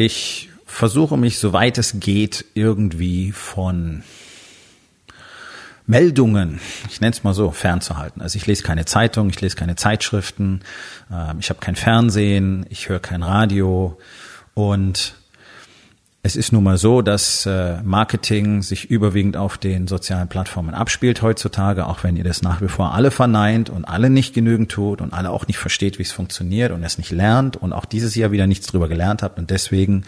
Ich versuche mich, soweit es geht, irgendwie von Meldungen, ich nenne es mal so, fernzuhalten. Also ich lese keine Zeitung, ich lese keine Zeitschriften, äh, ich habe kein Fernsehen, ich höre kein Radio und es ist nun mal so, dass äh, Marketing sich überwiegend auf den sozialen Plattformen abspielt heutzutage, auch wenn ihr das nach wie vor alle verneint und alle nicht genügend tut und alle auch nicht versteht, wie es funktioniert und es nicht lernt und auch dieses Jahr wieder nichts drüber gelernt habt und deswegen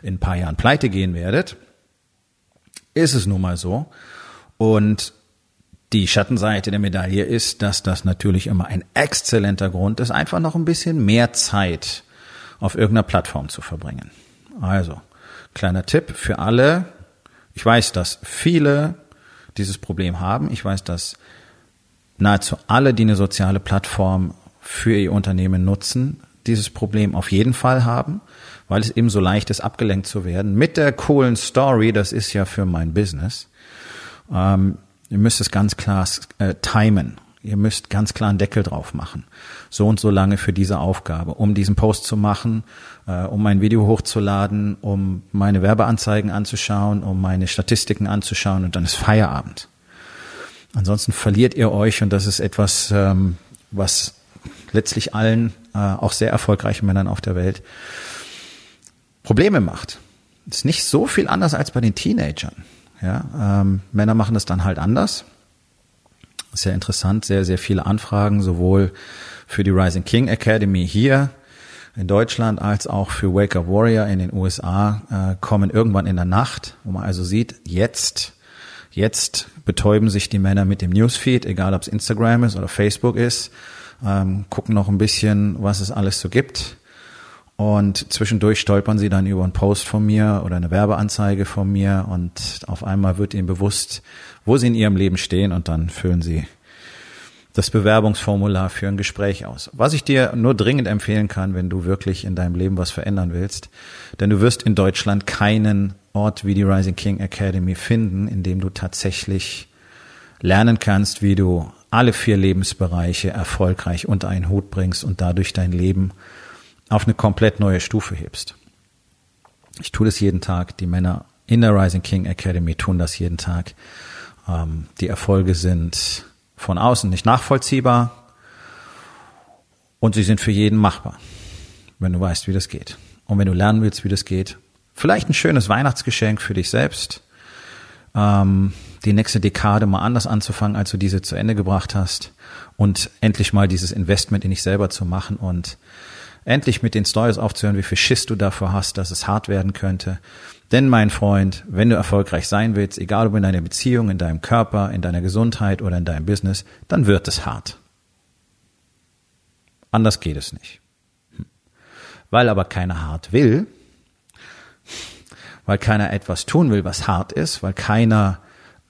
in ein paar Jahren pleite gehen werdet, ist es nun mal so. Und die Schattenseite der Medaille ist, dass das natürlich immer ein exzellenter Grund ist, einfach noch ein bisschen mehr Zeit auf irgendeiner Plattform zu verbringen. Also, Kleiner Tipp für alle. Ich weiß, dass viele dieses Problem haben. Ich weiß, dass nahezu alle, die eine soziale Plattform für ihr Unternehmen nutzen, dieses Problem auf jeden Fall haben, weil es eben so leicht ist, abgelenkt zu werden. Mit der coolen Story, das ist ja für mein Business. Ähm, ihr müsst es ganz klar äh, timen. Ihr müsst ganz klar einen Deckel drauf machen. So und so lange für diese Aufgabe, um diesen Post zu machen, äh, um mein Video hochzuladen, um meine Werbeanzeigen anzuschauen, um meine Statistiken anzuschauen und dann ist Feierabend. Ansonsten verliert ihr euch und das ist etwas, ähm, was letztlich allen, äh, auch sehr erfolgreichen Männern auf der Welt, Probleme macht. ist nicht so viel anders als bei den Teenagern. Ja, ähm, Männer machen das dann halt anders sehr interessant, sehr, sehr viele Anfragen, sowohl für die Rising King Academy hier in Deutschland als auch für Wake Up Warrior in den USA äh, kommen irgendwann in der Nacht, wo man also sieht, jetzt, jetzt betäuben sich die Männer mit dem Newsfeed, egal ob es Instagram ist oder Facebook ist, ähm, gucken noch ein bisschen, was es alles so gibt. Und zwischendurch stolpern sie dann über einen Post von mir oder eine Werbeanzeige von mir und auf einmal wird ihnen bewusst, wo sie in ihrem Leben stehen und dann füllen sie das Bewerbungsformular für ein Gespräch aus. Was ich dir nur dringend empfehlen kann, wenn du wirklich in deinem Leben was verändern willst, denn du wirst in Deutschland keinen Ort wie die Rising King Academy finden, in dem du tatsächlich lernen kannst, wie du alle vier Lebensbereiche erfolgreich unter einen Hut bringst und dadurch dein Leben auf eine komplett neue Stufe hebst. Ich tue das jeden Tag. Die Männer in der Rising King Academy tun das jeden Tag. Ähm, die Erfolge sind von außen nicht nachvollziehbar und sie sind für jeden machbar, wenn du weißt, wie das geht. Und wenn du lernen willst, wie das geht, vielleicht ein schönes Weihnachtsgeschenk für dich selbst, ähm, die nächste Dekade mal anders anzufangen, als du diese zu Ende gebracht hast und endlich mal dieses Investment in dich selber zu machen und endlich mit den Stories aufzuhören, wie viel Schiss du dafür hast, dass es hart werden könnte. Denn mein Freund, wenn du erfolgreich sein willst, egal ob in deiner Beziehung, in deinem Körper, in deiner Gesundheit oder in deinem Business, dann wird es hart. Anders geht es nicht. Hm. Weil aber keiner hart will, weil keiner etwas tun will, was hart ist, weil keiner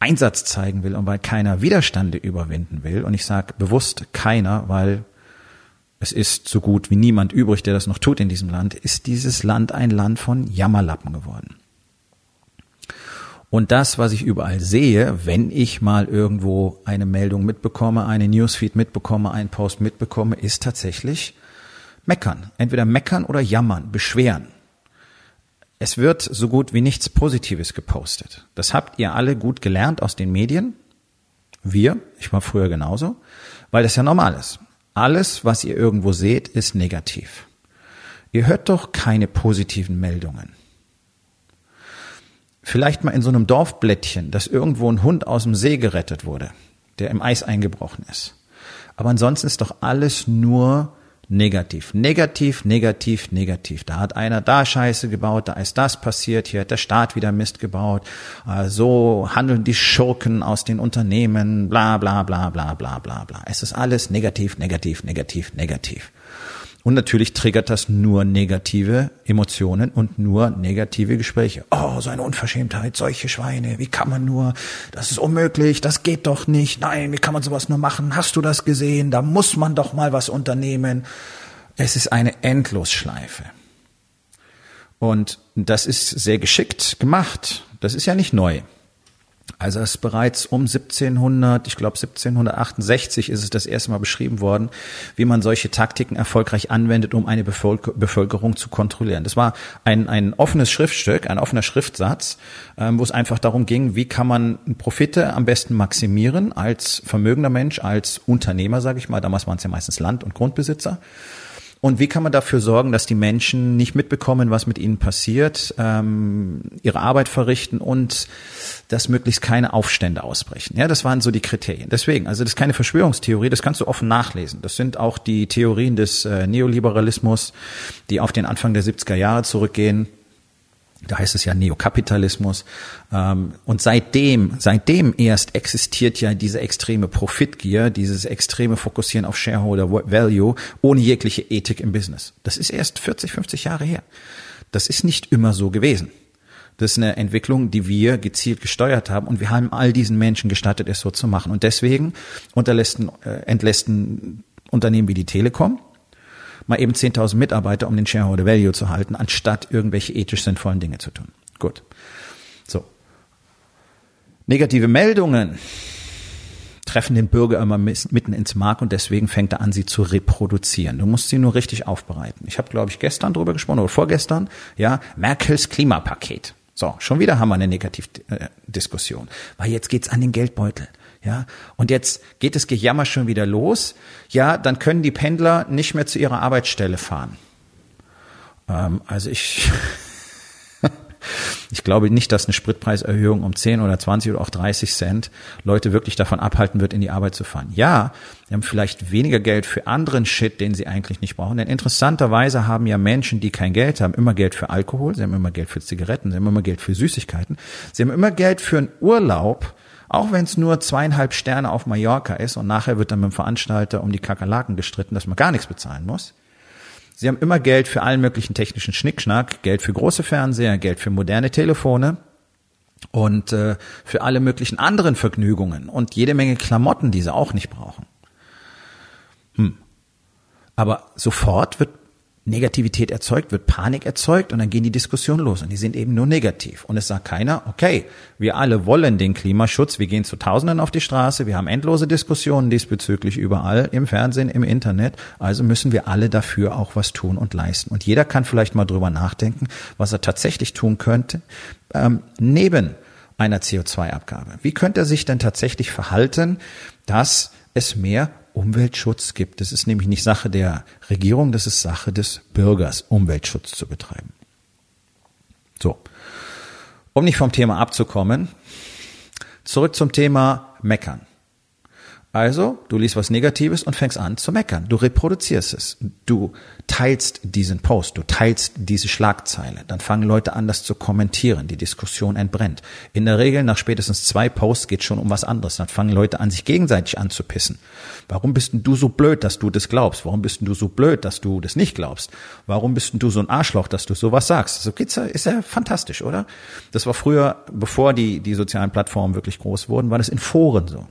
Einsatz zeigen will und weil keiner Widerstände überwinden will. Und ich sage bewusst keiner, weil es ist so gut wie niemand übrig, der das noch tut in diesem Land, ist dieses Land ein Land von Jammerlappen geworden. Und das, was ich überall sehe, wenn ich mal irgendwo eine Meldung mitbekomme, eine Newsfeed mitbekomme, einen Post mitbekomme, ist tatsächlich meckern. Entweder meckern oder jammern, beschweren. Es wird so gut wie nichts Positives gepostet. Das habt ihr alle gut gelernt aus den Medien. Wir, ich war früher genauso, weil das ja normal ist. Alles, was ihr irgendwo seht, ist negativ. Ihr hört doch keine positiven Meldungen. Vielleicht mal in so einem Dorfblättchen, dass irgendwo ein Hund aus dem See gerettet wurde, der im Eis eingebrochen ist. Aber ansonsten ist doch alles nur negativ, negativ, negativ, negativ. Da hat einer da Scheiße gebaut, da ist das passiert, hier hat der Staat wieder Mist gebaut, so handeln die Schurken aus den Unternehmen, bla bla bla bla bla bla bla. Es ist alles negativ, negativ, negativ, negativ. Und natürlich triggert das nur negative Emotionen und nur negative Gespräche. Oh, so eine Unverschämtheit, solche Schweine, wie kann man nur, das ist unmöglich, das geht doch nicht, nein, wie kann man sowas nur machen, hast du das gesehen, da muss man doch mal was unternehmen. Es ist eine Endlosschleife. Und das ist sehr geschickt gemacht. Das ist ja nicht neu. Also es ist bereits um 1700, ich glaube 1768 ist es das erste Mal beschrieben worden, wie man solche Taktiken erfolgreich anwendet, um eine Bevölkerung zu kontrollieren. Das war ein, ein offenes Schriftstück, ein offener Schriftsatz, ähm, wo es einfach darum ging, wie kann man Profite am besten maximieren als vermögender Mensch, als Unternehmer, sage ich mal. Damals waren es ja meistens Land- und Grundbesitzer. Und wie kann man dafür sorgen, dass die Menschen nicht mitbekommen, was mit ihnen passiert, ähm, ihre Arbeit verrichten und dass möglichst keine Aufstände ausbrechen? Ja, das waren so die Kriterien. Deswegen, also das ist keine Verschwörungstheorie, das kannst du offen nachlesen. Das sind auch die Theorien des äh, Neoliberalismus, die auf den Anfang der 70er Jahre zurückgehen da heißt es ja Neokapitalismus. Ähm, und seitdem, seitdem erst existiert ja diese extreme Profitgier, dieses extreme Fokussieren auf Shareholder Value ohne jegliche Ethik im Business. Das ist erst 40, 50 Jahre her. Das ist nicht immer so gewesen. Das ist eine Entwicklung, die wir gezielt gesteuert haben und wir haben all diesen Menschen gestattet, es so zu machen. Und deswegen unterlässten, äh, entlässten Unternehmen wie die Telekom, mal eben 10.000 Mitarbeiter, um den Shareholder Value zu halten, anstatt irgendwelche ethisch sinnvollen Dinge zu tun. Gut. So. Negative Meldungen treffen den Bürger immer mitten ins Mark und deswegen fängt er an, sie zu reproduzieren. Du musst sie nur richtig aufbereiten. Ich habe, glaube ich, gestern drüber gesprochen oder vorgestern, ja, Merkels Klimapaket. So, schon wieder haben wir eine Negativdiskussion, weil jetzt geht's an den Geldbeutel. Ja, und jetzt geht das Gejammer schon wieder los. Ja, dann können die Pendler nicht mehr zu ihrer Arbeitsstelle fahren. Ähm, also ich, ich glaube nicht, dass eine Spritpreiserhöhung um 10 oder 20 oder auch 30 Cent Leute wirklich davon abhalten wird, in die Arbeit zu fahren. Ja, sie haben vielleicht weniger Geld für anderen Shit, den sie eigentlich nicht brauchen. Denn interessanterweise haben ja Menschen, die kein Geld haben, immer Geld für Alkohol, sie haben immer Geld für Zigaretten, sie haben immer Geld für Süßigkeiten, sie haben immer Geld für einen Urlaub, auch wenn es nur zweieinhalb Sterne auf Mallorca ist und nachher wird dann mit dem Veranstalter um die Kakerlaken gestritten, dass man gar nichts bezahlen muss. Sie haben immer Geld für allen möglichen technischen Schnickschnack, Geld für große Fernseher, Geld für moderne Telefone und äh, für alle möglichen anderen Vergnügungen und jede Menge Klamotten, die sie auch nicht brauchen. Hm. Aber sofort wird Negativität erzeugt, wird Panik erzeugt und dann gehen die Diskussionen los und die sind eben nur negativ. Und es sagt keiner, okay, wir alle wollen den Klimaschutz, wir gehen zu Tausenden auf die Straße, wir haben endlose Diskussionen diesbezüglich überall, im Fernsehen, im Internet, also müssen wir alle dafür auch was tun und leisten. Und jeder kann vielleicht mal drüber nachdenken, was er tatsächlich tun könnte, ähm, neben einer CO2-Abgabe. Wie könnte er sich denn tatsächlich verhalten, dass es mehr Umweltschutz gibt. Das ist nämlich nicht Sache der Regierung, das ist Sache des Bürgers, Umweltschutz zu betreiben. So. Um nicht vom Thema abzukommen, zurück zum Thema Meckern. Also, du liest was Negatives und fängst an zu meckern. Du reproduzierst es. Du teilst diesen Post, du teilst diese Schlagzeile. Dann fangen Leute an, das zu kommentieren. Die Diskussion entbrennt. In der Regel, nach spätestens zwei Posts geht schon um was anderes. Dann fangen Leute an, sich gegenseitig anzupissen. Warum bist denn du so blöd, dass du das glaubst? Warum bist denn du so blöd, dass du das nicht glaubst? Warum bist denn du so ein Arschloch, dass du sowas sagst? So geht's ja, ist ja fantastisch, oder? Das war früher, bevor die, die sozialen Plattformen wirklich groß wurden, war das in Foren so.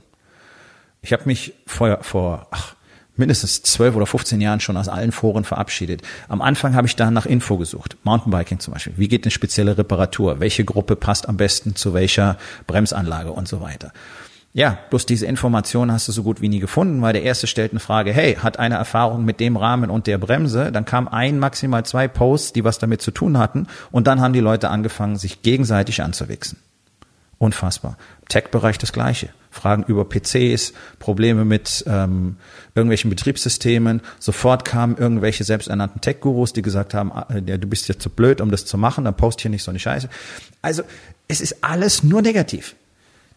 Ich habe mich vor, vor ach, mindestens zwölf oder 15 Jahren schon aus allen Foren verabschiedet. Am Anfang habe ich da nach Info gesucht. Mountainbiking zum Beispiel. Wie geht eine spezielle Reparatur? Welche Gruppe passt am besten zu welcher Bremsanlage und so weiter? Ja, bloß diese Information hast du so gut wie nie gefunden, weil der erste stellt eine Frage, hey, hat eine Erfahrung mit dem Rahmen und der Bremse? Dann kam ein, maximal zwei Posts, die was damit zu tun hatten und dann haben die Leute angefangen, sich gegenseitig anzuwichsen. Unfassbar. Tech-Bereich das Gleiche. Fragen über PCs, Probleme mit ähm, irgendwelchen Betriebssystemen. Sofort kamen irgendwelche selbsternannten Tech-Gurus, die gesagt haben, äh, du bist jetzt zu blöd, um das zu machen, dann post hier nicht so eine Scheiße. Also es ist alles nur negativ.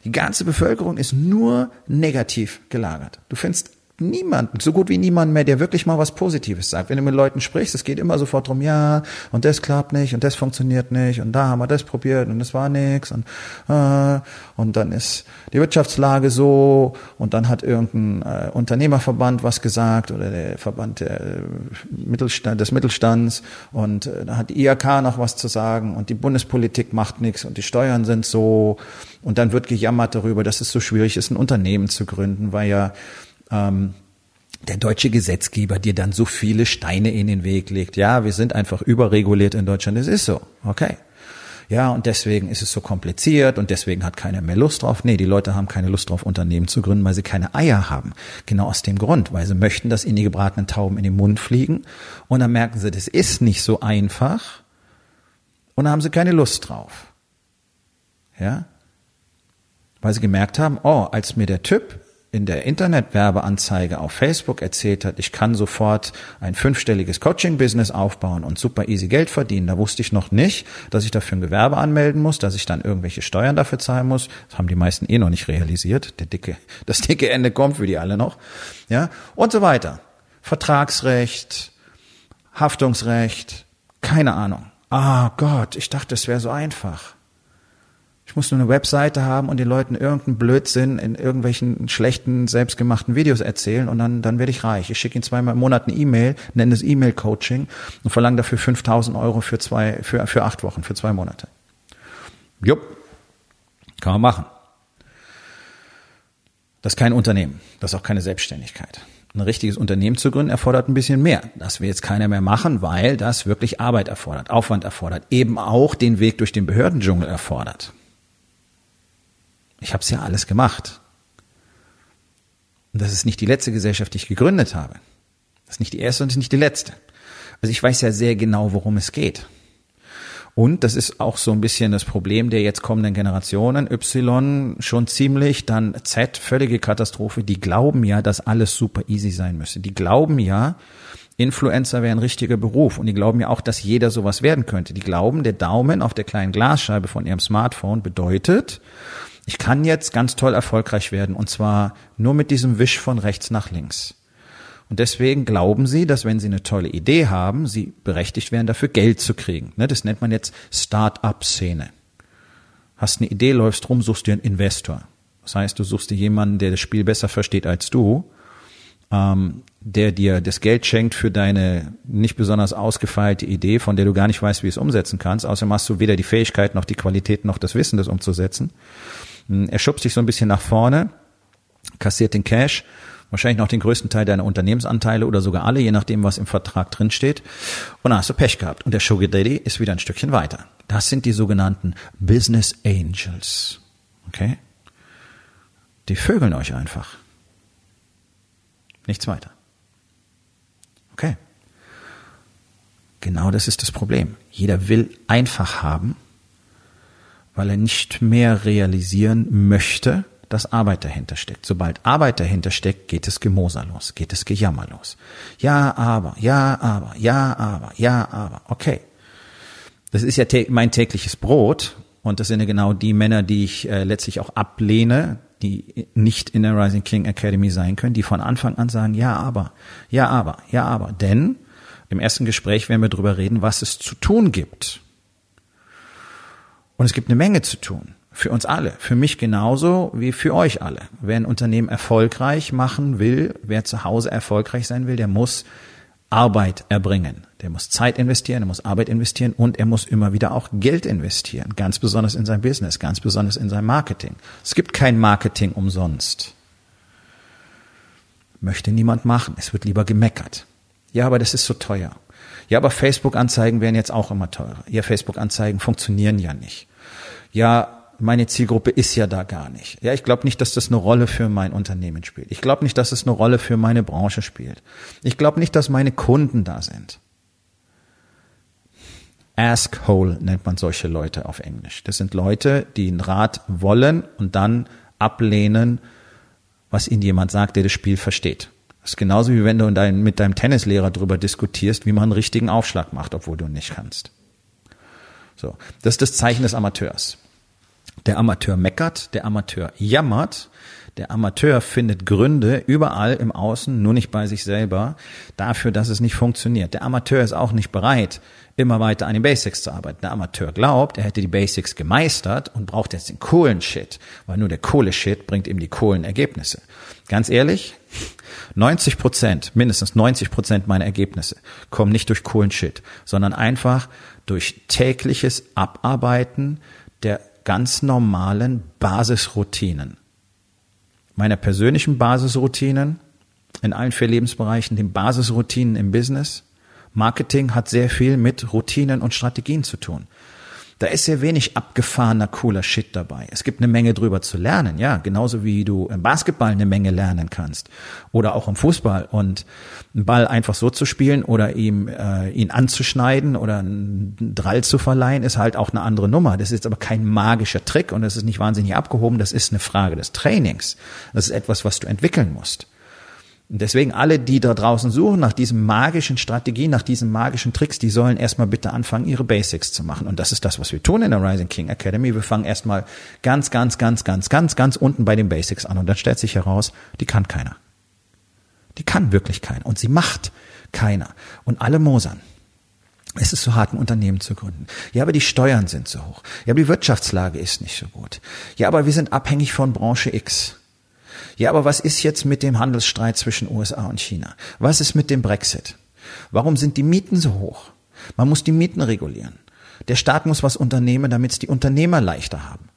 Die ganze Bevölkerung ist nur negativ gelagert. Du findest niemanden, so gut wie niemanden mehr, der wirklich mal was Positives sagt. Wenn du mit Leuten sprichst, es geht immer sofort drum, ja, und das klappt nicht und das funktioniert nicht und da haben wir das probiert und das war nix und äh, und dann ist die Wirtschaftslage so und dann hat irgendein äh, Unternehmerverband was gesagt oder der Verband der äh, Mittelstand, des Mittelstands und äh, da hat die IHK noch was zu sagen und die Bundespolitik macht nichts und die Steuern sind so und dann wird gejammert darüber, dass es so schwierig ist, ein Unternehmen zu gründen, weil ja ähm, der deutsche Gesetzgeber dir dann so viele Steine in den Weg legt. Ja, wir sind einfach überreguliert in Deutschland. Es ist so. Okay. Ja, und deswegen ist es so kompliziert und deswegen hat keiner mehr Lust drauf. Nee, die Leute haben keine Lust drauf, Unternehmen zu gründen, weil sie keine Eier haben. Genau aus dem Grund, weil sie möchten, dass ihnen die gebratenen Tauben in den Mund fliegen. Und dann merken sie, das ist nicht so einfach. Und dann haben sie keine Lust drauf. Ja? Weil sie gemerkt haben, oh, als mir der Typ in der Internetwerbeanzeige auf Facebook erzählt hat, ich kann sofort ein fünfstelliges Coaching-Business aufbauen und super easy Geld verdienen, da wusste ich noch nicht, dass ich dafür ein Gewerbe anmelden muss, dass ich dann irgendwelche Steuern dafür zahlen muss. Das haben die meisten eh noch nicht realisiert. Der dicke, das dicke Ende kommt für die alle noch. Ja, und so weiter. Vertragsrecht, Haftungsrecht, keine Ahnung. Ah Gott, ich dachte, es wäre so einfach. Ich muss nur eine Webseite haben und den Leuten irgendeinen Blödsinn in irgendwelchen schlechten, selbstgemachten Videos erzählen und dann, dann werde ich reich. Ich schicke ihnen zweimal im Monat eine E-Mail, nenne es E-Mail-Coaching und verlange dafür 5000 Euro für zwei, für, für acht Wochen, für zwei Monate. Jupp. Kann man machen. Das ist kein Unternehmen. Das ist auch keine Selbstständigkeit. Ein richtiges Unternehmen zu gründen erfordert ein bisschen mehr. Das will jetzt keiner mehr machen, weil das wirklich Arbeit erfordert, Aufwand erfordert, eben auch den Weg durch den Behördendschungel erfordert. Ich habe es ja alles gemacht. Und das ist nicht die letzte Gesellschaft, die ich gegründet habe. Das ist nicht die erste und nicht die letzte. Also ich weiß ja sehr genau, worum es geht. Und das ist auch so ein bisschen das Problem der jetzt kommenden Generationen. Y schon ziemlich, dann Z, völlige Katastrophe. Die glauben ja, dass alles super easy sein müsste. Die glauben ja, Influencer wäre ein richtiger Beruf. Und die glauben ja auch, dass jeder sowas werden könnte. Die glauben, der Daumen auf der kleinen Glasscheibe von ihrem Smartphone bedeutet, ich kann jetzt ganz toll erfolgreich werden und zwar nur mit diesem Wisch von rechts nach links. Und deswegen glauben sie, dass wenn sie eine tolle Idee haben, sie berechtigt wären, dafür Geld zu kriegen. Ne, das nennt man jetzt Start-up-Szene. Hast eine Idee, läufst rum, suchst dir einen Investor. Das heißt, du suchst dir jemanden, der das Spiel besser versteht als du, ähm, der dir das Geld schenkt für deine nicht besonders ausgefeilte Idee, von der du gar nicht weißt, wie es umsetzen kannst. Außerdem hast du weder die Fähigkeit noch die Qualität noch das Wissen, das umzusetzen. Hm, er schubst dich so ein bisschen nach vorne, kassiert den Cash, wahrscheinlich noch den größten Teil deiner Unternehmensanteile oder sogar alle, je nachdem, was im Vertrag drinsteht. Und dann hast du Pech gehabt. Und der Sugar Daddy ist wieder ein Stückchen weiter. Das sind die sogenannten Business Angels. Okay? Die vögeln euch einfach. Nichts weiter. Okay. Genau das ist das Problem. Jeder will einfach haben weil er nicht mehr realisieren möchte, dass Arbeit dahinter steckt. Sobald Arbeit dahinter steckt, geht es Gemoser los, geht es Gejammer los. Ja, aber, ja, aber, ja, aber, ja, aber. Okay. Das ist ja mein tägliches Brot und das sind ja genau die Männer, die ich äh, letztlich auch ablehne, die nicht in der Rising King Academy sein können, die von Anfang an sagen, ja, aber, ja, aber, ja, aber. Denn im ersten Gespräch werden wir darüber reden, was es zu tun gibt. Und es gibt eine Menge zu tun. Für uns alle. Für mich genauso wie für euch alle. Wer ein Unternehmen erfolgreich machen will, wer zu Hause erfolgreich sein will, der muss Arbeit erbringen. Der muss Zeit investieren, er muss Arbeit investieren und er muss immer wieder auch Geld investieren. Ganz besonders in sein Business, ganz besonders in sein Marketing. Es gibt kein Marketing umsonst. Möchte niemand machen. Es wird lieber gemeckert. Ja, aber das ist so teuer. Ja, aber Facebook-Anzeigen werden jetzt auch immer teurer. Ja, Facebook-Anzeigen funktionieren ja nicht ja, meine Zielgruppe ist ja da gar nicht. Ja, ich glaube nicht, dass das eine Rolle für mein Unternehmen spielt. Ich glaube nicht, dass es eine Rolle für meine Branche spielt. Ich glaube nicht, dass meine Kunden da sind. Askhole nennt man solche Leute auf Englisch. Das sind Leute, die einen Rat wollen und dann ablehnen, was ihnen jemand sagt, der das Spiel versteht. Das ist genauso wie wenn du mit deinem Tennislehrer darüber diskutierst, wie man einen richtigen Aufschlag macht, obwohl du ihn nicht kannst. So, das ist das Zeichen des Amateurs. Der Amateur meckert, der Amateur jammert, Der Amateur findet Gründe überall im Außen, nur nicht bei sich selber, dafür, dass es nicht funktioniert. Der Amateur ist auch nicht bereit, immer weiter an den Basics zu arbeiten. Der Amateur glaubt, er hätte die Basics gemeistert und braucht jetzt den coolen Shit, weil nur der coole Shit bringt ihm die coolen Ergebnisse. Ganz ehrlich, 90 Prozent, mindestens 90 Prozent meiner Ergebnisse kommen nicht durch coolen Shit, sondern einfach durch tägliches Abarbeiten der ganz normalen Basisroutinen meiner persönlichen Basisroutinen in allen vier Lebensbereichen, den Basisroutinen im Business. Marketing hat sehr viel mit Routinen und Strategien zu tun. Da ist sehr wenig abgefahrener, cooler Shit dabei. Es gibt eine Menge drüber zu lernen, ja. Genauso wie du im Basketball eine Menge lernen kannst. Oder auch im Fußball. Und einen Ball einfach so zu spielen oder ihm, äh, ihn anzuschneiden oder einen Drall zu verleihen, ist halt auch eine andere Nummer. Das ist jetzt aber kein magischer Trick und das ist nicht wahnsinnig abgehoben. Das ist eine Frage des Trainings. Das ist etwas, was du entwickeln musst. Und deswegen alle, die da draußen suchen nach diesen magischen Strategien, nach diesen magischen Tricks, die sollen erstmal bitte anfangen, ihre Basics zu machen. Und das ist das, was wir tun in der Rising King Academy. Wir fangen erstmal ganz, ganz, ganz, ganz, ganz, ganz unten bei den Basics an. Und dann stellt sich heraus, die kann keiner. Die kann wirklich keiner. Und sie macht keiner. Und alle mosern. Es ist so hart, ein Unternehmen zu gründen. Ja, aber die Steuern sind so hoch. Ja, aber die Wirtschaftslage ist nicht so gut. Ja, aber wir sind abhängig von Branche X. Ja, aber was ist jetzt mit dem Handelsstreit zwischen USA und China? Was ist mit dem Brexit? Warum sind die Mieten so hoch? Man muss die Mieten regulieren. Der Staat muss was unternehmen, damit es die Unternehmer leichter haben.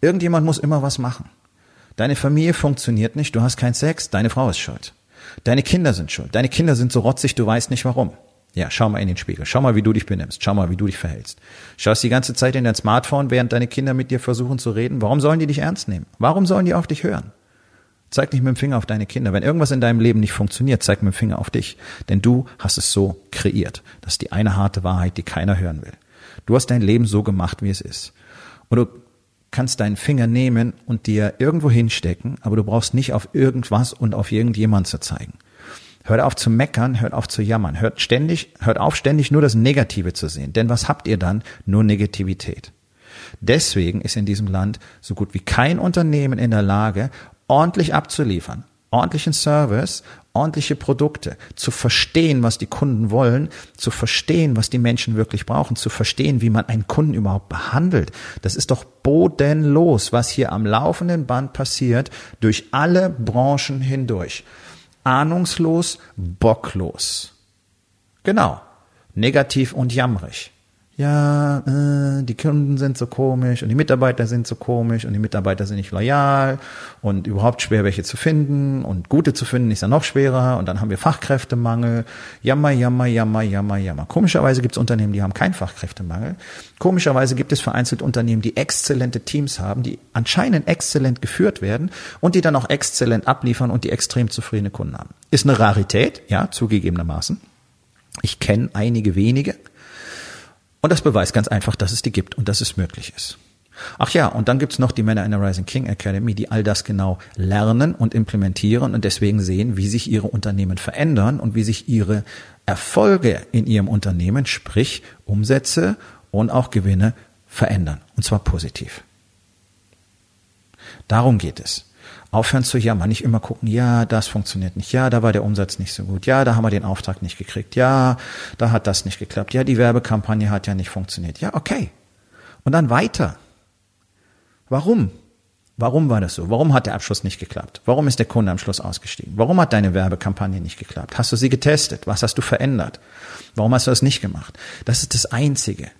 Irgendjemand muss immer was machen. Deine Familie funktioniert nicht, du hast keinen Sex, deine Frau ist schuld. Deine Kinder sind schuld. Deine Kinder sind so rotzig, du weißt nicht warum. Ja, schau mal in den Spiegel. Schau mal, wie du dich benimmst. Schau mal, wie du dich verhältst. Schaust die ganze Zeit in dein Smartphone, während deine Kinder mit dir versuchen zu reden. Warum sollen die dich ernst nehmen? Warum sollen die auf dich hören? Zeig nicht mit dem Finger auf deine Kinder. Wenn irgendwas in deinem Leben nicht funktioniert, zeig mit dem Finger auf dich. Denn du hast es so kreiert. Das ist die eine harte Wahrheit, die keiner hören will. Du hast dein Leben so gemacht, wie es ist. Und du kannst deinen Finger nehmen und dir irgendwo hinstecken, aber du brauchst nicht auf irgendwas und auf irgendjemand zu zeigen. Hört auf zu meckern, hört auf zu jammern, hört ständig, hört auf ständig nur das Negative zu sehen. Denn was habt ihr dann? Nur Negativität. Deswegen ist in diesem Land so gut wie kein Unternehmen in der Lage, ordentlich abzuliefern, ordentlichen Service, ordentliche Produkte, zu verstehen, was die Kunden wollen, zu verstehen, was die Menschen wirklich brauchen, zu verstehen, wie man einen Kunden überhaupt behandelt. Das ist doch bodenlos, was hier am laufenden Band passiert, durch alle Branchen hindurch. Ahnungslos, bocklos. Genau. Negativ und jammrig ja, äh, die Kunden sind so komisch und die Mitarbeiter sind so komisch und die Mitarbeiter sind nicht loyal und überhaupt schwer welche zu finden und gute zu finden ist ja noch schwerer und dann haben wir Fachkräftemangel. Jammer, jammer, jammer, jammer, jammer. Komischerweise gibt es Unternehmen, die haben keinen Fachkräftemangel. Komischerweise gibt es vereinzelt Unternehmen, die exzellente Teams haben, die anscheinend exzellent geführt werden und die dann auch exzellent abliefern und die extrem zufriedene Kunden haben. Ist eine Rarität, ja, zugegebenermaßen. Ich kenne einige wenige, und das beweist ganz einfach, dass es die gibt und dass es möglich ist. Ach ja, und dann gibt's noch die Männer in der Rising King Academy, die all das genau lernen und implementieren und deswegen sehen, wie sich ihre Unternehmen verändern und wie sich ihre Erfolge in ihrem Unternehmen, sprich Umsätze und auch Gewinne verändern. Und zwar positiv. Darum geht es aufhören zu jammern, nicht immer gucken, ja, das funktioniert nicht, ja, da war der Umsatz nicht so gut, ja, da haben wir den Auftrag nicht gekriegt, ja, da hat das nicht geklappt, ja, die Werbekampagne hat ja nicht funktioniert, ja, okay. Und dann weiter. Warum? Warum war das so? Warum hat der Abschluss nicht geklappt? Warum ist der Kunde am Schluss ausgestiegen? Warum hat deine Werbekampagne nicht geklappt? Hast du sie getestet? Was hast du verändert? Warum hast du das nicht gemacht? Das ist das Einzige.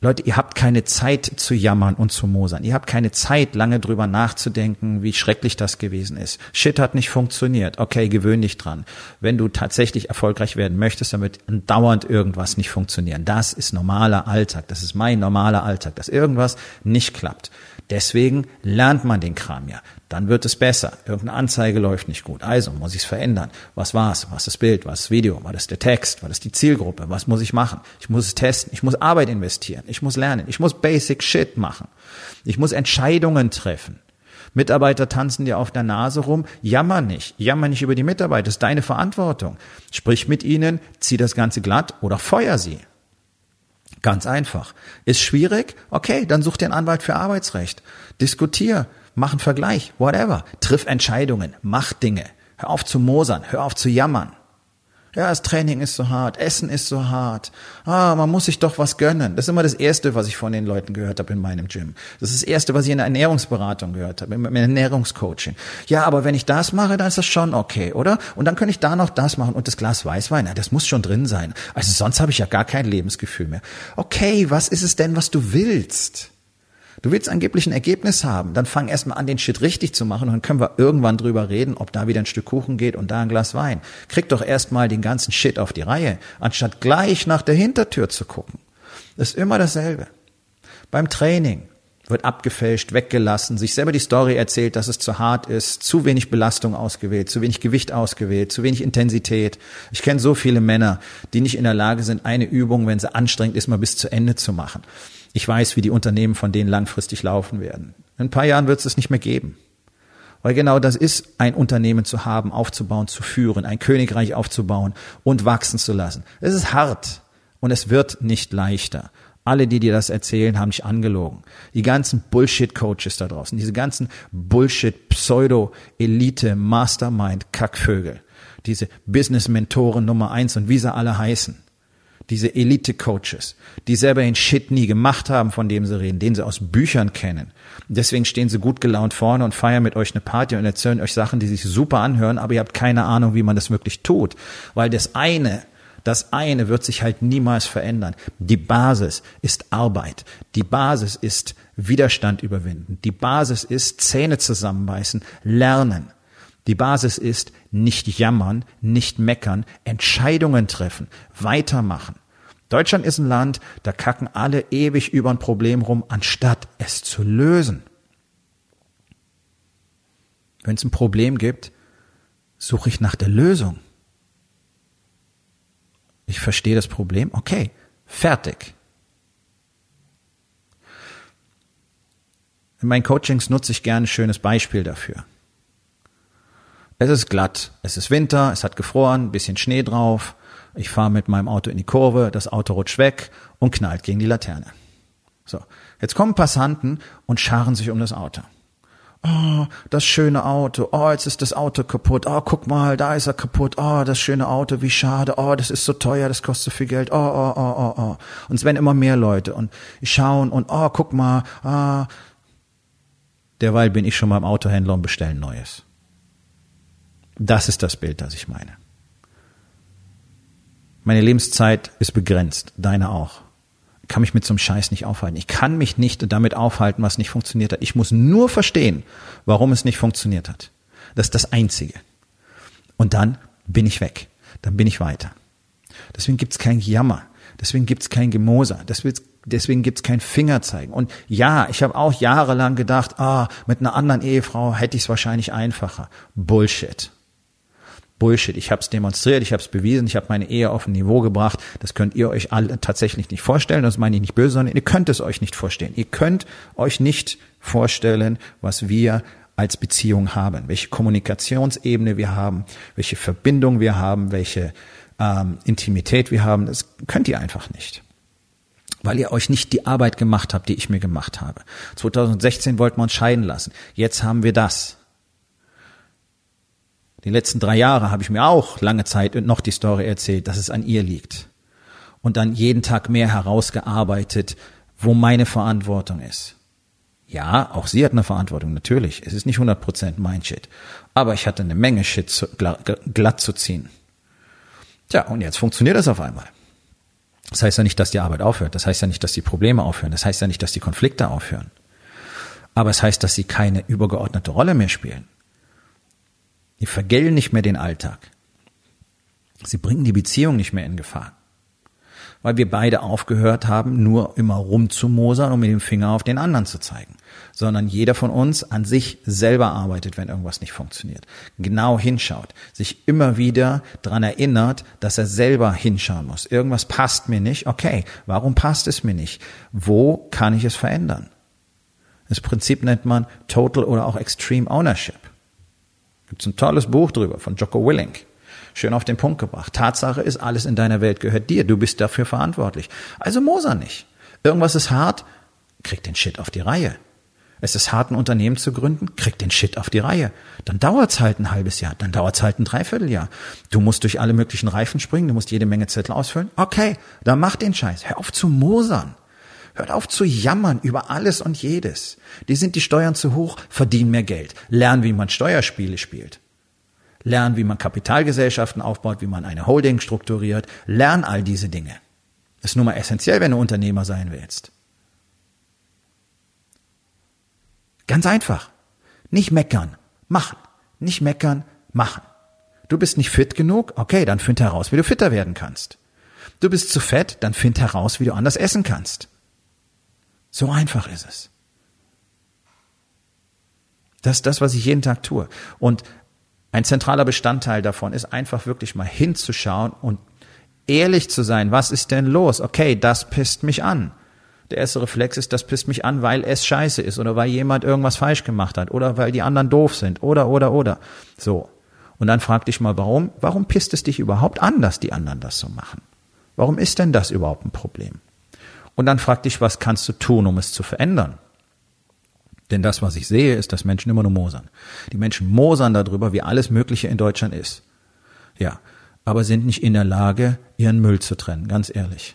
Leute, ihr habt keine Zeit zu jammern und zu mosern. Ihr habt keine Zeit, lange drüber nachzudenken, wie schrecklich das gewesen ist. Shit hat nicht funktioniert. Okay, gewöhn dich dran. Wenn du tatsächlich erfolgreich werden möchtest, dann wird dauernd irgendwas nicht funktionieren. Das ist normaler Alltag. Das ist mein normaler Alltag, dass irgendwas nicht klappt. Deswegen lernt man den Kram ja. Dann wird es besser. Irgendeine Anzeige läuft nicht gut. Also muss ich es verändern. Was war's? Was ist das Bild? Was ist das Video? Was ist der Text? Was ist die Zielgruppe? Was muss ich machen? Ich muss es testen. Ich muss Arbeit investieren. Ich muss lernen. Ich muss Basic Shit machen. Ich muss Entscheidungen treffen. Mitarbeiter tanzen dir auf der Nase rum. Jammer nicht. Jammer nicht über die Mitarbeiter. Das ist deine Verantwortung. Sprich mit ihnen, zieh das Ganze glatt oder feuer sie. Ganz einfach. Ist schwierig? Okay, dann such dir einen Anwalt für Arbeitsrecht. Diskutier. mach einen Vergleich, whatever. Triff Entscheidungen, mach Dinge. Hör auf zu mosern, hör auf zu jammern. Ja, das Training ist so hart, Essen ist so hart. Ah, man muss sich doch was gönnen. Das ist immer das Erste, was ich von den Leuten gehört habe in meinem Gym. Das ist das Erste, was ich in der Ernährungsberatung gehört habe, im Ernährungscoaching. Ja, aber wenn ich das mache, dann ist das schon okay, oder? Und dann kann ich da noch das machen und das Glas Weißwein, ja, das muss schon drin sein. Also sonst habe ich ja gar kein Lebensgefühl mehr. Okay, was ist es denn, was du willst? Du willst angeblich ein Ergebnis haben, dann fang erstmal an, den Shit richtig zu machen und dann können wir irgendwann drüber reden, ob da wieder ein Stück Kuchen geht und da ein Glas Wein. Krieg doch erstmal den ganzen Shit auf die Reihe, anstatt gleich nach der Hintertür zu gucken. Das ist immer dasselbe. Beim Training wird abgefälscht, weggelassen, sich selber die Story erzählt, dass es zu hart ist, zu wenig Belastung ausgewählt, zu wenig Gewicht ausgewählt, zu wenig Intensität. Ich kenne so viele Männer, die nicht in der Lage sind, eine Übung, wenn sie anstrengend ist, mal bis zu Ende zu machen. Ich weiß, wie die Unternehmen von denen langfristig laufen werden. In ein paar Jahren wird es es nicht mehr geben. Weil genau das ist, ein Unternehmen zu haben, aufzubauen, zu führen, ein Königreich aufzubauen und wachsen zu lassen. Es ist hart und es wird nicht leichter. Alle, die dir das erzählen, haben dich angelogen. Die ganzen Bullshit-Coaches da draußen, diese ganzen Bullshit-Pseudo-Elite-Mastermind-Kackvögel, diese Business-Mentoren Nummer eins und wie sie alle heißen diese Elite-Coaches, die selber den Shit nie gemacht haben, von dem sie reden, den sie aus Büchern kennen. Deswegen stehen sie gut gelaunt vorne und feiern mit euch eine Party und erzählen euch Sachen, die sich super anhören, aber ihr habt keine Ahnung, wie man das wirklich tut. Weil das eine, das eine wird sich halt niemals verändern. Die Basis ist Arbeit. Die Basis ist Widerstand überwinden. Die Basis ist Zähne zusammenbeißen, lernen. Die Basis ist nicht jammern, nicht meckern, Entscheidungen treffen, weitermachen. Deutschland ist ein Land, da kacken alle ewig über ein Problem rum, anstatt es zu lösen. Wenn es ein Problem gibt, suche ich nach der Lösung. Ich verstehe das Problem, okay, fertig. In meinen Coachings nutze ich gerne ein schönes Beispiel dafür. Es ist glatt, es ist Winter, es hat gefroren, bisschen Schnee drauf. Ich fahre mit meinem Auto in die Kurve, das Auto rutscht weg und knallt gegen die Laterne. So, jetzt kommen Passanten und scharen sich um das Auto. Oh, das schöne Auto. Oh, jetzt ist das Auto kaputt. Oh, guck mal, da ist er kaputt. Oh, das schöne Auto, wie schade. Oh, das ist so teuer, das kostet so viel Geld. Oh, oh, oh, oh, oh. Und es werden immer mehr Leute und schauen und oh, guck mal. Ah. Derweil bin ich schon beim Autohändler und bestellen Neues. Das ist das Bild, das ich meine. Meine Lebenszeit ist begrenzt, deine auch. Ich kann mich mit so einem Scheiß nicht aufhalten. Ich kann mich nicht damit aufhalten, was nicht funktioniert hat. Ich muss nur verstehen, warum es nicht funktioniert hat. Das ist das Einzige. Und dann bin ich weg. Dann bin ich weiter. Deswegen gibt's kein Jammer. Deswegen gibt's kein Gemoser. Deswegen gibt's kein Fingerzeigen. Und ja, ich habe auch jahrelang gedacht, ah, mit einer anderen Ehefrau hätte ich es wahrscheinlich einfacher. Bullshit. Bullshit. Ich habe es demonstriert, ich habe es bewiesen, ich habe meine Ehe auf ein Niveau gebracht. Das könnt ihr euch alle tatsächlich nicht vorstellen. Das meine ich nicht böse, sondern ihr könnt es euch nicht vorstellen. Ihr könnt euch nicht vorstellen, was wir als Beziehung haben, welche Kommunikationsebene wir haben, welche Verbindung wir haben, welche ähm, Intimität wir haben. Das könnt ihr einfach nicht weil ihr euch nicht die Arbeit gemacht habt, die ich mir gemacht habe. 2016 wollten wir uns scheiden lassen. Jetzt haben wir das. Die letzten drei Jahre habe ich mir auch lange Zeit und noch die Story erzählt, dass es an ihr liegt. Und dann jeden Tag mehr herausgearbeitet, wo meine Verantwortung ist. Ja, auch sie hat eine Verantwortung, natürlich. Es ist nicht 100% mein Shit. Aber ich hatte eine Menge Shit zu, glatt zu ziehen. Tja, und jetzt funktioniert das auf einmal. Das heißt ja nicht, dass die Arbeit aufhört. Das heißt ja nicht, dass die Probleme aufhören. Das heißt ja nicht, dass die Konflikte aufhören. Aber es heißt, dass sie keine übergeordnete Rolle mehr spielen. Die vergällen nicht mehr den Alltag. Sie bringen die Beziehung nicht mehr in Gefahr. Weil wir beide aufgehört haben, nur immer rumzumosern und mit dem Finger auf den anderen zu zeigen. Sondern jeder von uns an sich selber arbeitet, wenn irgendwas nicht funktioniert. Genau hinschaut. Sich immer wieder dran erinnert, dass er selber hinschauen muss. Irgendwas passt mir nicht. Okay, warum passt es mir nicht? Wo kann ich es verändern? Das Prinzip nennt man Total oder auch Extreme Ownership. Gibt es ein tolles Buch drüber von Jocko Willink. Schön auf den Punkt gebracht. Tatsache ist, alles in deiner Welt gehört dir. Du bist dafür verantwortlich. Also Moser nicht. Irgendwas ist hart, krieg den Shit auf die Reihe. Es ist hart, ein Unternehmen zu gründen. Krieg den Shit auf die Reihe. Dann dauert's halt ein halbes Jahr. Dann dauert's halt ein Dreivierteljahr. Du musst durch alle möglichen Reifen springen. Du musst jede Menge Zettel ausfüllen. Okay, dann mach den Scheiß. Hör auf zu mosern. Hört auf zu jammern über alles und jedes. Die sind die Steuern zu hoch, verdienen mehr Geld. Lernen, wie man Steuerspiele spielt. Lernen, wie man Kapitalgesellschaften aufbaut, wie man eine Holding strukturiert. Lern all diese Dinge. ist nun mal essentiell, wenn du Unternehmer sein willst. Ganz einfach. Nicht meckern, machen. Nicht meckern, machen. Du bist nicht fit genug? Okay, dann find heraus, wie du fitter werden kannst. Du bist zu fett? Dann find heraus, wie du anders essen kannst. So einfach ist es. Das ist das, was ich jeden Tag tue. Und ein zentraler Bestandteil davon ist einfach wirklich mal hinzuschauen und ehrlich zu sein. Was ist denn los? Okay, das pisst mich an. Der erste Reflex ist, das pisst mich an, weil es scheiße ist oder weil jemand irgendwas falsch gemacht hat oder weil die anderen doof sind oder, oder, oder. So. Und dann frag dich mal, warum? Warum pisst es dich überhaupt an, dass die anderen das so machen? Warum ist denn das überhaupt ein Problem? Und dann frag dich, was kannst du tun, um es zu verändern? Denn das, was ich sehe, ist, dass Menschen immer nur mosern. Die Menschen mosern darüber, wie alles Mögliche in Deutschland ist. Ja, aber sind nicht in der Lage, ihren Müll zu trennen, ganz ehrlich.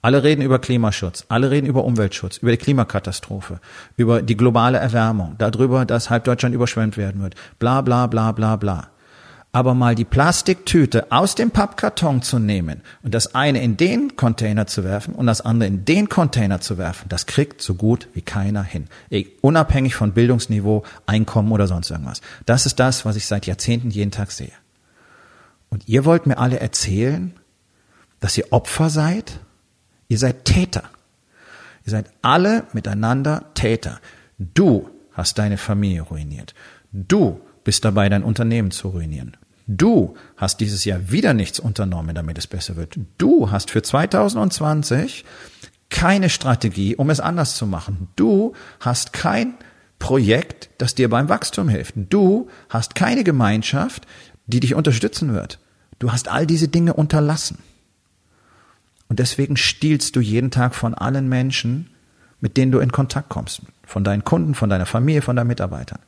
Alle reden über Klimaschutz, alle reden über Umweltschutz, über die Klimakatastrophe, über die globale Erwärmung, darüber, dass halb Deutschland überschwemmt werden wird, bla bla bla bla bla. Aber mal die Plastiktüte aus dem Pappkarton zu nehmen und das eine in den Container zu werfen und das andere in den Container zu werfen, das kriegt so gut wie keiner hin. Unabhängig von Bildungsniveau, Einkommen oder sonst irgendwas. Das ist das, was ich seit Jahrzehnten jeden Tag sehe. Und ihr wollt mir alle erzählen, dass ihr Opfer seid? Ihr seid Täter. Ihr seid alle miteinander Täter. Du hast deine Familie ruiniert. Du bist dabei, dein Unternehmen zu ruinieren. Du hast dieses Jahr wieder nichts unternommen, damit es besser wird. Du hast für 2020 keine Strategie, um es anders zu machen. Du hast kein Projekt, das dir beim Wachstum hilft. Du hast keine Gemeinschaft, die dich unterstützen wird. Du hast all diese Dinge unterlassen. Und deswegen stiehlst du jeden Tag von allen Menschen, mit denen du in Kontakt kommst. Von deinen Kunden, von deiner Familie, von deinen Mitarbeitern.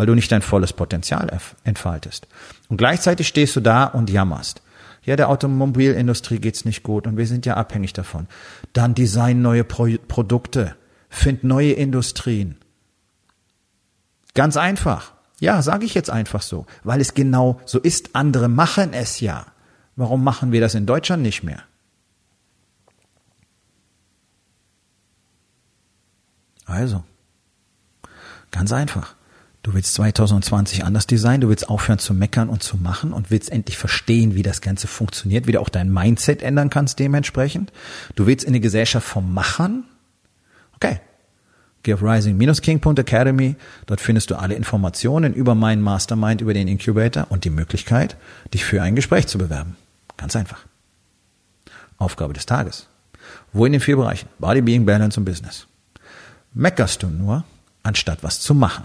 Weil du nicht dein volles Potenzial entfaltest. Und gleichzeitig stehst du da und jammerst. Ja, der Automobilindustrie geht's nicht gut und wir sind ja abhängig davon. Dann design neue Pro Produkte. Find neue Industrien. Ganz einfach. Ja, sage ich jetzt einfach so, weil es genau so ist. Andere machen es ja. Warum machen wir das in Deutschland nicht mehr? Also, ganz einfach. Du willst 2020 anders designen, du willst aufhören zu meckern und zu machen und willst endlich verstehen, wie das Ganze funktioniert, wie du auch dein Mindset ändern kannst dementsprechend. Du willst in eine Gesellschaft vom Machern. Okay. Geh auf rising-king.academy. Dort findest du alle Informationen über meinen Mastermind, über den Incubator und die Möglichkeit, dich für ein Gespräch zu bewerben. Ganz einfach. Aufgabe des Tages. Wo in den vier Bereichen? Body, Being, Balance und Business meckerst du nur, anstatt was zu machen.